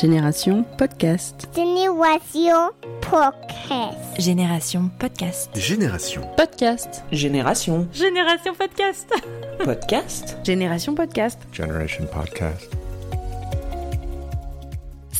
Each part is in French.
Génération Podcast. Génération Podcast. Génération Podcast. Génération. Podcast. Génération. Génération Podcast. Podcast. Génération Podcast. Generation Podcast.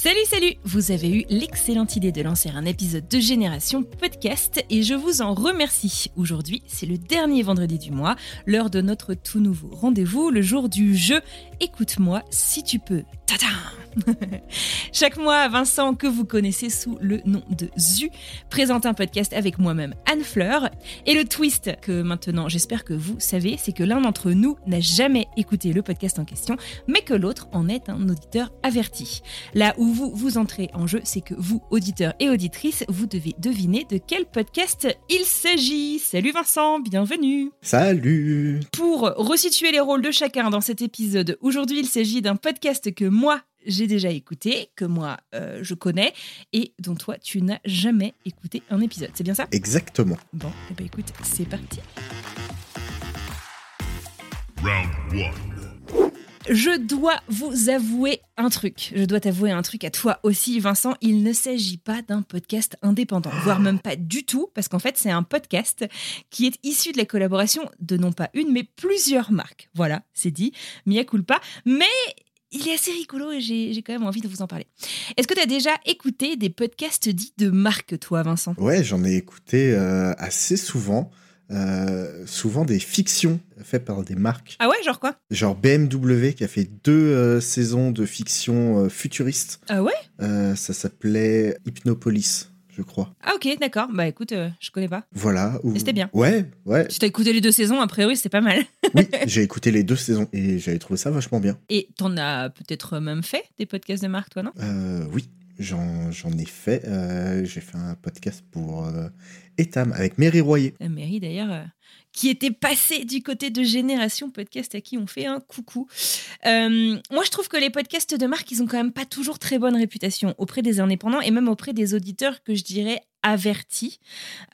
Salut, salut Vous avez eu l'excellente idée de lancer un épisode de Génération Podcast et je vous en remercie. Aujourd'hui, c'est le dernier vendredi du mois, l'heure de notre tout nouveau rendez-vous, le jour du jeu Écoute-moi si tu peux. Tadam Chaque mois, Vincent, que vous connaissez sous le nom de Zu, présente un podcast avec moi-même, Anne Fleur. Et le twist que maintenant j'espère que vous savez, c'est que l'un d'entre nous n'a jamais écouté le podcast en question, mais que l'autre en est un auditeur averti. Là où vous vous entrez en jeu, c'est que vous, auditeurs et auditrices, vous devez deviner de quel podcast il s'agit. Salut Vincent, bienvenue Salut Pour resituer les rôles de chacun dans cet épisode, aujourd'hui il s'agit d'un podcast que moi j'ai déjà écouté, que moi euh, je connais, et dont toi tu n'as jamais écouté un épisode. C'est bien ça? Exactement. Bon, et bah écoute, c'est parti. Je dois vous avouer un truc. Je dois t'avouer un truc à toi aussi, Vincent. Il ne s'agit pas d'un podcast indépendant, voire même pas du tout, parce qu'en fait, c'est un podcast qui est issu de la collaboration de non pas une, mais plusieurs marques. Voilà, c'est dit. Mia culpa. Mais il est assez rigolo et j'ai quand même envie de vous en parler. Est-ce que tu as déjà écouté des podcasts dits de marque, toi, Vincent? Ouais, j'en ai écouté euh, assez souvent. Euh, souvent des fictions faites par des marques. Ah ouais, genre quoi? Genre BMW qui a fait deux euh, saisons de fiction euh, futuriste. Ah ouais? Ça s'appelait Hypnopolis, je crois. Ah ok, d'accord. Bah écoute, je connais pas. Voilà. où- c'était bien. Ouais, ouais. Si t'as écouté les deux saisons, a priori, c'est pas mal. Oui, j'ai écouté les deux saisons et j'avais trouvé ça vachement bien. Et t'en as peut-être même fait des podcasts de marque, toi, non? Euh, oui, j'en ai fait. Euh, j'ai fait un podcast pour euh, Etam avec Mary Royer. La mairie d'ailleurs, euh, qui était passée du côté de Génération Podcast à qui on fait un coucou. Euh, moi, je trouve que les podcasts de marque, ils ont quand même pas toujours très bonne réputation auprès des indépendants et même auprès des auditeurs que je dirais avertis.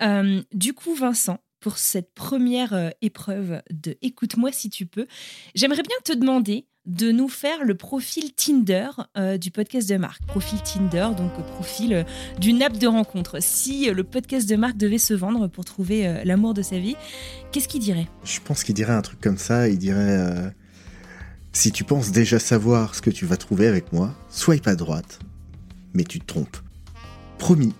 Euh, du coup, Vincent, pour cette première euh, épreuve de Écoute-moi si tu peux, j'aimerais bien te demander de nous faire le profil Tinder euh, du podcast de marque. Profil Tinder, donc euh, profil d'une app de rencontre. Si le podcast de marque devait se vendre pour trouver l'amour de sa vie, qu'est-ce qu'il dirait? Je pense qu'il dirait un truc comme ça. Il dirait Si tu penses déjà savoir ce que tu vas trouver avec moi, swipe à droite. Mais tu te trompes. Promis,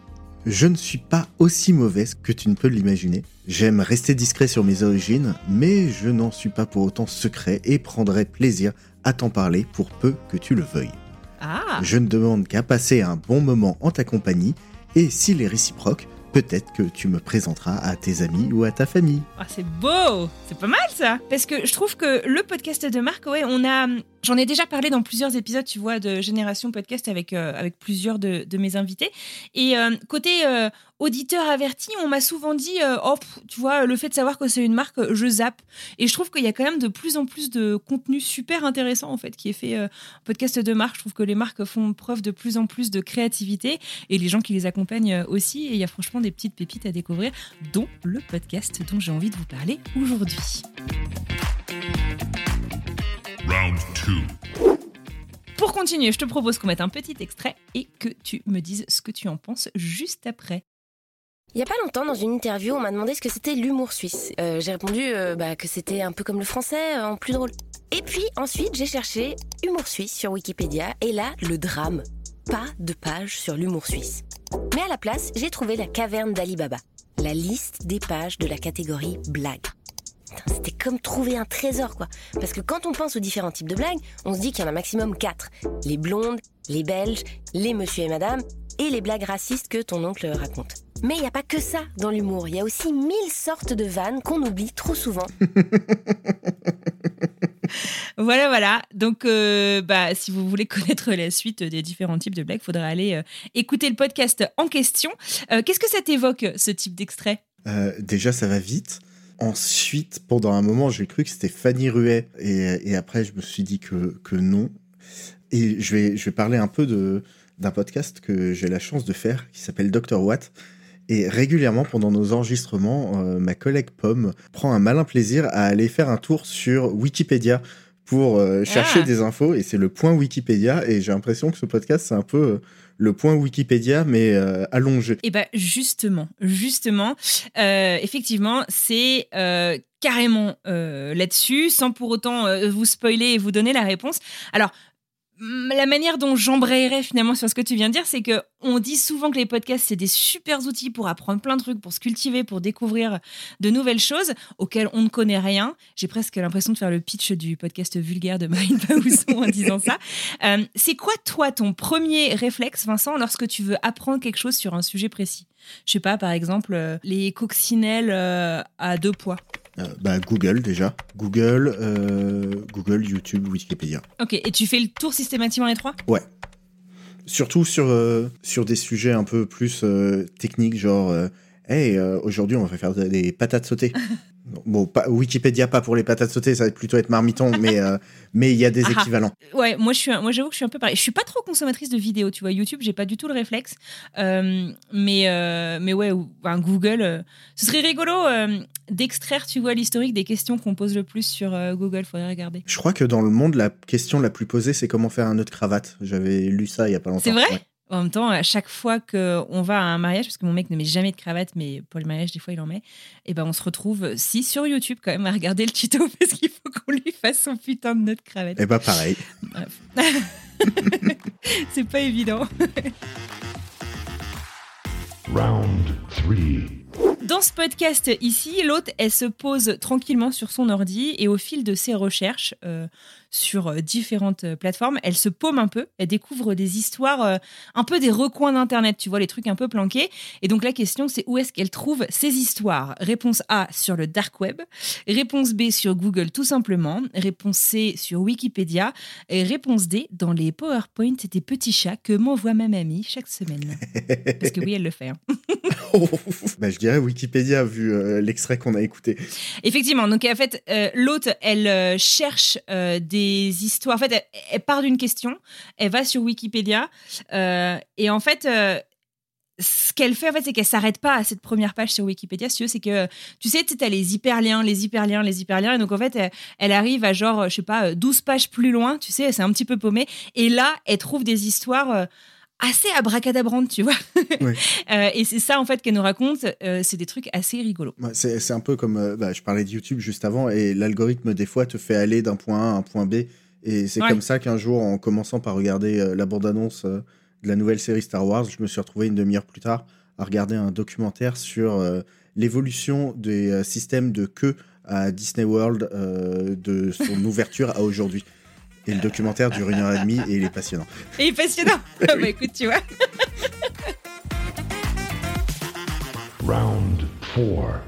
je ne suis pas aussi mauvaise que tu ne peux l'imaginer. J'aime rester discret sur mes origines, mais je n'en suis pas pour autant secret et prendrai plaisir à t'en parler pour peu que tu le veuilles. Ah Je ne demande qu'à passer un bon moment en ta compagnie, et s'il est réciproque, peut-être que tu me présenteras à tes amis ou à ta famille. Ah, c'est beau C'est pas mal ça Parce que je trouve que le podcast de marque, ouais, on a... J'en ai déjà parlé dans plusieurs épisodes, tu vois, de Génération Podcast avec, euh, avec plusieurs de, mes invités. Et euh, côté euh, auditeur averti, on m'a souvent dit, oh, tu vois, le fait de savoir que c'est une marque, je zappe. Et je trouve qu'il y a quand même de plus en plus de contenu super intéressant, en fait, qui est fait euh, podcast de marque. Je trouve que les marques font preuve de plus en plus de créativité et les gens qui les accompagnent aussi. Et il y a franchement des petites pépites à découvrir, dont le podcast dont j'ai envie de vous parler aujourd'hui. Pour continuer, je te propose qu'on mette un petit extrait et que tu me dises ce que tu en penses juste après. Il y a pas longtemps, dans une interview, on m'a demandé ce que c'était l'humour suisse. Euh, j'ai répondu euh, bah, que c'était un peu comme le français, euh, en plus drôle. Et puis ensuite, j'ai cherché humour suisse sur Wikipédia, et là, le drame. Pas de page sur l'humour suisse. Mais à la place, j'ai trouvé la caverne d'Alibaba, la liste des pages de la catégorie blague. C'était comme trouver un trésor, quoi. Parce que quand on pense aux différents types de blagues, on se dit qu'il y en a maximum quatre. Les blondes, les belges, les monsieur et madame, et les blagues racistes que ton oncle raconte. Mais il n'y a pas que ça dans l'humour. Il y a aussi mille sortes de vannes qu'on oublie trop souvent. Voilà, voilà. Donc, euh, bah, si vous voulez connaître la suite des différents types de blagues, faudra aller euh, écouter le podcast en question. Euh, Qu'est-ce que ça t'évoque, ce type d'extrait? Euh, déjà, ça va vite. Ensuite, pendant un moment, j'ai cru que c'était Fanny Ruet. Et, après, je me suis dit que, non. Et je vais, parler un peu d'un podcast que j'ai la chance de faire qui s'appelle Dr. Watt. Et régulièrement, pendant nos enregistrements, euh, ma collègue Pomme prend un malin plaisir à aller faire un tour sur Wikipédia pour euh, chercher Ah. des infos. Et c'est le point Wikipédia. Et j'ai l'impression que ce podcast, c'est un peu euh, le point Wikipédia, mais euh, allongé. Eh ben justement, justement, effectivement, c'est carrément là-dessus, sans pour autant vous spoiler et vous donner la réponse. Alors. La manière dont j'embrayerais finalement sur ce que tu viens de dire, c'est que on dit souvent que les podcasts c'est des super outils pour apprendre plein de trucs, pour se cultiver, pour découvrir de nouvelles choses auxquelles on ne connaît rien. J'ai presque l'impression de faire le pitch du podcast vulgaire de Marine Paousson en disant ça. Euh, c'est quoi toi ton premier réflexe, Vincent, lorsque tu veux apprendre quelque chose sur un sujet précis? Je sais pas, par exemple, euh, les coccinelles euh, à deux poids. Euh, bah, Google déjà. Google, euh, Google, YouTube, Wikipédia. Ok, et tu fais le tour systématiquement les trois? Ouais. Surtout sur, euh, sur des sujets un peu plus techniques, genre, hey, euh, aujourd'hui on va faire des patates sautées. bon, pas, Wikipédia, pas pour les patates sautées, ça va plutôt être marmiton, mais euh, mais il y a des Ah ah. équivalents. Ouais, moi je suis, un- moi j'avoue que je suis un peu pareil. Je suis pas trop consommatrice de vidéos, tu vois. YouTube, j'ai pas du tout le réflexe. Euh, mais mais ouais, ou- ben, Google, ce serait rigolo d'extraire, tu vois, l'historique des questions qu'on pose le plus sur Google. Faudrait regarder. Je crois que dans le monde, la question la plus posée, c'est comment faire un nœud de cravate. J'avais lu ça il y a pas longtemps. C'est vrai? Ouais. En même temps, à chaque fois qu'on va à un mariage, parce que mon mec ne met jamais de cravate, mais pour le mariage, des fois, il en met, et ben on se retrouve, si, sur YouTube quand même, à regarder le tuto, parce qu'il faut qu'on lui fasse son putain de de cravate. Eh bah pareil. C'est pas évident. Round 3. Dans ce podcast ici, l'hôte, elle se pose tranquillement sur son ordi et au fil de ses recherches euh, sur euh, différentes euh, plateformes, elle se paume un peu, elle découvre des histoires, euh, un peu des recoins d'Internet, tu vois, les trucs un peu planqués. Et donc la question, c'est où est-ce qu'elle trouve ces histoires? Réponse A sur le dark web, réponse B sur Google tout simplement, réponse C sur Wikipédia, et réponse D dans les PowerPoint des petits chats que m'envoie ma mamie chaque semaine. Parce que oui, elle le fait. hein. bah, je dirais Wikipédia vu euh, l'extrait qu'on a écouté. Effectivement, donc en fait, euh, l'hôte, elle euh, cherche euh, des histoires. En fait, elle, elle part d'une question, elle va sur Wikipédia, euh, et en fait, euh, ce qu'elle fait, en fait, c'est qu'elle s'arrête pas à cette première page sur Wikipédia. Si c'est que, tu sais, tu as les hyperliens, les hyperliens, les hyperliens, et donc en fait, elle, elle arrive à genre, je sais pas, 12 pages plus loin, tu sais, c'est un petit peu paumé, et là, elle trouve des histoires. euh, assez abracadabrantes, tu vois. Oui. Euh, et c'est ça, en fait, qu'elle nous raconte. euh, c'est des trucs assez rigolos. Ouais, c'est un peu comme, euh, bah, je parlais de YouTube juste avant, et l'algorithme des fois te fait aller d'un point A à un point B. Et c'est Ouais. comme ça qu'un jour, en commençant par regarder la bande-annonce de la nouvelle série Star Wars, je me suis retrouvé une demi-heure plus tard à regarder un documentaire sur l'évolution des systèmes de queue à Disney World de son ouverture à aujourd'hui. Et le documentaire dure une heure et demie et il est passionnant. Et passionnant. bah écoute, tu vois. Round 4.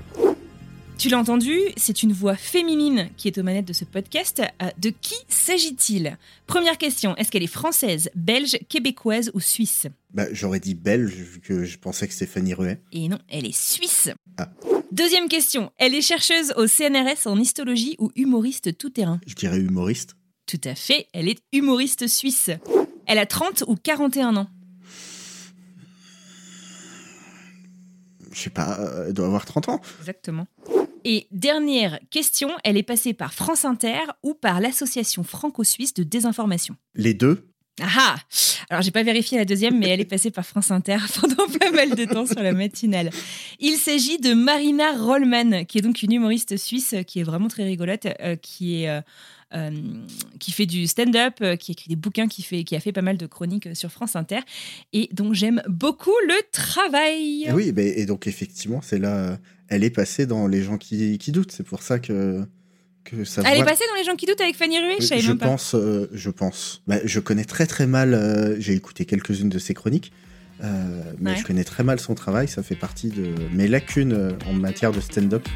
Tu l'as entendu, c'est une voix féminine qui est aux manettes de ce podcast. Euh, De qui s'agit-il? Première question, est-ce qu'elle est française, belge, québécoise ou suisse? Bah, J'aurais dit belge vu que je pensais que c'était Fanny Ruet. Et non, elle est suisse. Ah. Deuxième question, elle est chercheuse au CNRS en histologie ou humoriste tout-terrain Je dirais humoriste. Tout à fait, elle est humoriste suisse. Elle a 30 ou 41 ans Je sais pas, euh, elle doit avoir 30 ans. Exactement. Et dernière question, elle est passée par France Inter ou par l'association franco-suisse de désinformation Les deux Ah Alors, j'ai pas vérifié la deuxième, mais elle est passée par France Inter pendant pas mal de temps sur la matinale. Il s'agit de Marina Rollman, qui est donc une humoriste suisse euh, qui est vraiment très rigolote, euh, qui est. euh, qui fait du stand-up, qui écrit des bouquins, qui, fait, qui a fait pas mal de chroniques sur France Inter et dont j'aime beaucoup le travail. Oui, et donc effectivement, c'est là, elle est passée dans les gens qui doutent. C'est pour ça que, que ça Elle est passée dans Les gens qui doutent avec Fanny Ruet, je savais je même pas. pense, euh, je pense. Bah, je connais très très mal. euh, J'ai écouté quelques-unes de ses chroniques, euh, mais Ouais. je connais très mal son travail. Ça fait partie de mes lacunes euh, en matière de stand-up.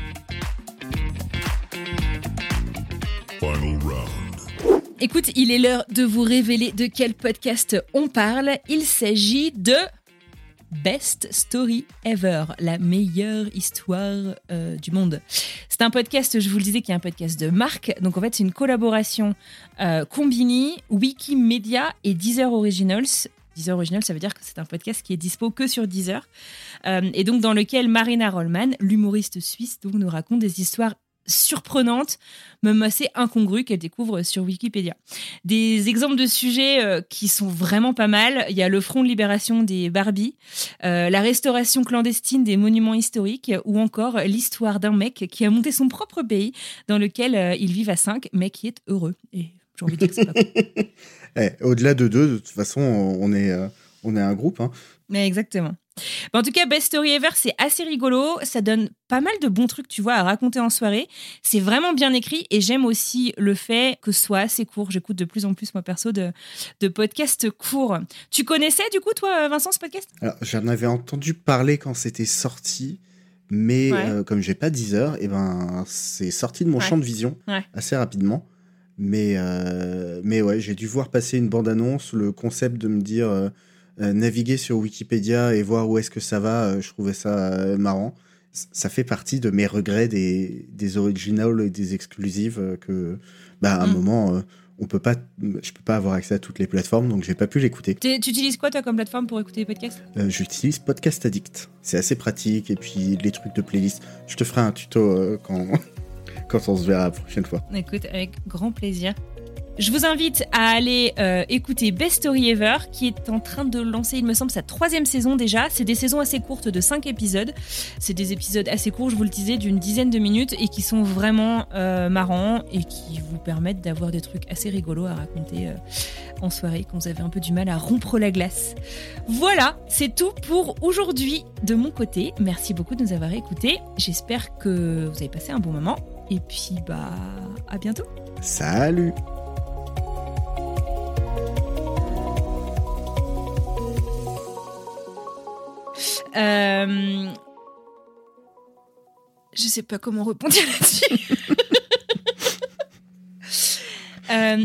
Final round. écoute, il est l'heure de vous révéler de quel podcast on parle. Il s'agit de Best Story Ever, la meilleure histoire euh, du monde. C'est un podcast, je vous le disais, qui est un podcast de marque. Donc en fait, c'est une collaboration euh, Combini, Wikimedia et Deezer Originals. Deezer Originals, ça veut dire que c'est un podcast qui est dispo que sur Deezer. Euh, et donc dans lequel Marina Rollman, l'humoriste suisse, nous raconte des histoires surprenante, même assez incongrue qu'elle découvre sur Wikipédia. Des exemples de sujets euh, qui sont vraiment pas mal. Il y a le front de libération des Barbie, euh, la restauration clandestine des monuments historiques ou encore l'histoire d'un mec qui a monté son propre pays dans lequel euh, il vit à cinq, mais qui est heureux. Et j'ai envie de dire que c'est pas cool. Eh, Au-delà de deux, de toute façon, on est, euh, on est un groupe. hein. Mais exactement. Bah, en tout cas, Best Story Ever, c'est assez rigolo. Ça donne pas mal de bons trucs, tu vois, à raconter en soirée. C'est vraiment bien écrit et j'aime aussi le fait que ce soit assez court. J'écoute de plus en plus, moi perso, de, de podcasts courts. Tu connaissais, du coup, toi, Vincent, ce podcast? Alors, j'en avais entendu parler quand c'était sorti, mais Ouais. euh, comme j'ai pas 10 heures, et ben, c'est sorti de mon Ouais. champ de vision Ouais. assez rapidement. Mais, euh, mais ouais, j'ai dû voir passer une bande-annonce, le concept de me dire euh, naviguer sur Wikipédia et voir où est-ce que ça va, euh, je trouvais ça euh, marrant. Ça fait partie de mes regrets des, des originals et des exclusives euh, que, bah, à un Mm. moment, euh, on peut pas, je peux pas avoir accès à toutes les plateformes, donc j'ai pas pu l'écouter. Tu utilises quoi, toi, comme plateforme pour écouter les podcasts? Euh, J'utilise Podcast Addict. C'est assez pratique. Et puis les trucs de playlist. Je te ferai un tuto euh, quand, quand on se verra la prochaine fois. Écoute, avec grand plaisir. Je vous invite à aller euh, écouter Best Story Ever, qui est en train de lancer, il me semble, sa troisième saison déjà. C'est des saisons assez courtes de 5 épisodes. C'est des épisodes assez courts, je vous le disais, d'une dizaine de minutes et qui sont vraiment euh, marrants et qui vous permettent d'avoir des trucs assez rigolos à raconter euh, en soirée quand vous avez un peu du mal à rompre la glace. Voilà, c'est tout pour aujourd'hui de mon côté. Merci beaucoup de nous avoir écoutés. J'espère que vous avez passé un bon moment. Et puis, bah, à bientôt. Salut Euh... Je sais pas comment répondre là-dessus. Euh,